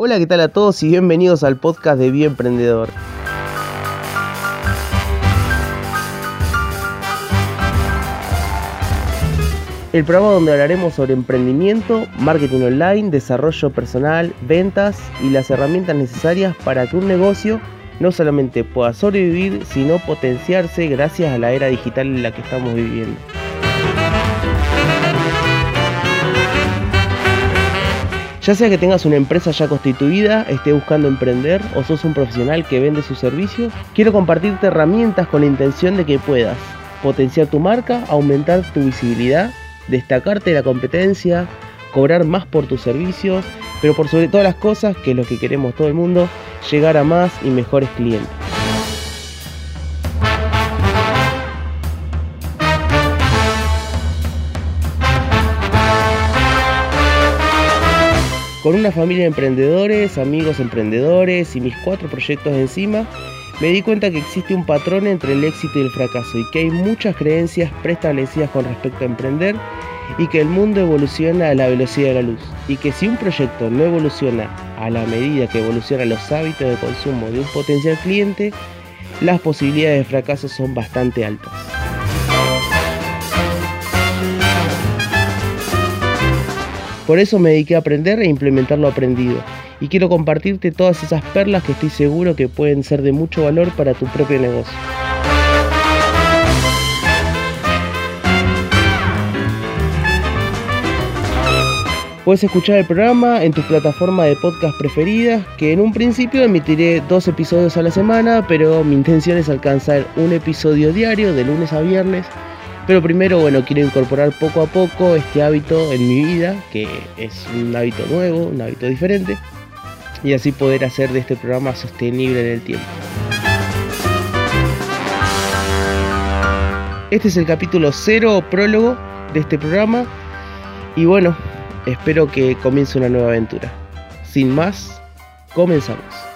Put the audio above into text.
Hola, ¿qué tal a todos y bienvenidos al podcast de Bien Emprendedor? El programa donde hablaremos sobre emprendimiento, marketing online, desarrollo personal, ventas y las herramientas necesarias para que un negocio no solamente pueda sobrevivir, sino potenciarse gracias a la era digital en la que estamos viviendo. Ya sea que tengas una empresa ya constituida, esté buscando emprender o sos un profesional que vende sus servicios, quiero compartirte herramientas con la intención de que puedas potenciar tu marca, aumentar tu visibilidad, destacarte de la competencia, cobrar más por tus servicios, pero por sobre todas las cosas, que es lo que queremos todo el mundo, llegar a más y mejores clientes. Con una familia de emprendedores, amigos emprendedores y mis cuatro proyectos encima, me di cuenta que existe un patrón entre el éxito y el fracaso y que hay muchas creencias preestablecidas con respecto a emprender y que el mundo evoluciona a la velocidad de la luz y que si un proyecto no evoluciona a la medida que evolucionan los hábitos de consumo de un potencial cliente, las posibilidades de fracaso son bastante altas. Por eso me dediqué a aprender e implementar lo aprendido. Y quiero compartirte todas esas perlas que estoy seguro que pueden ser de mucho valor para tu propio negocio. Puedes escuchar el programa en tu plataforma de podcast preferidas, que en un principio emitiré dos episodios a la semana, pero mi intención es alcanzar un episodio diario de lunes a viernes pero primero, bueno, quiero incorporar poco a poco este hábito en mi vida, que es un hábito nuevo, un hábito diferente, y así poder hacer de este programa sostenible en el tiempo. Este es el capítulo cero prólogo de este programa y bueno, espero que comience una nueva aventura. Sin más, comenzamos.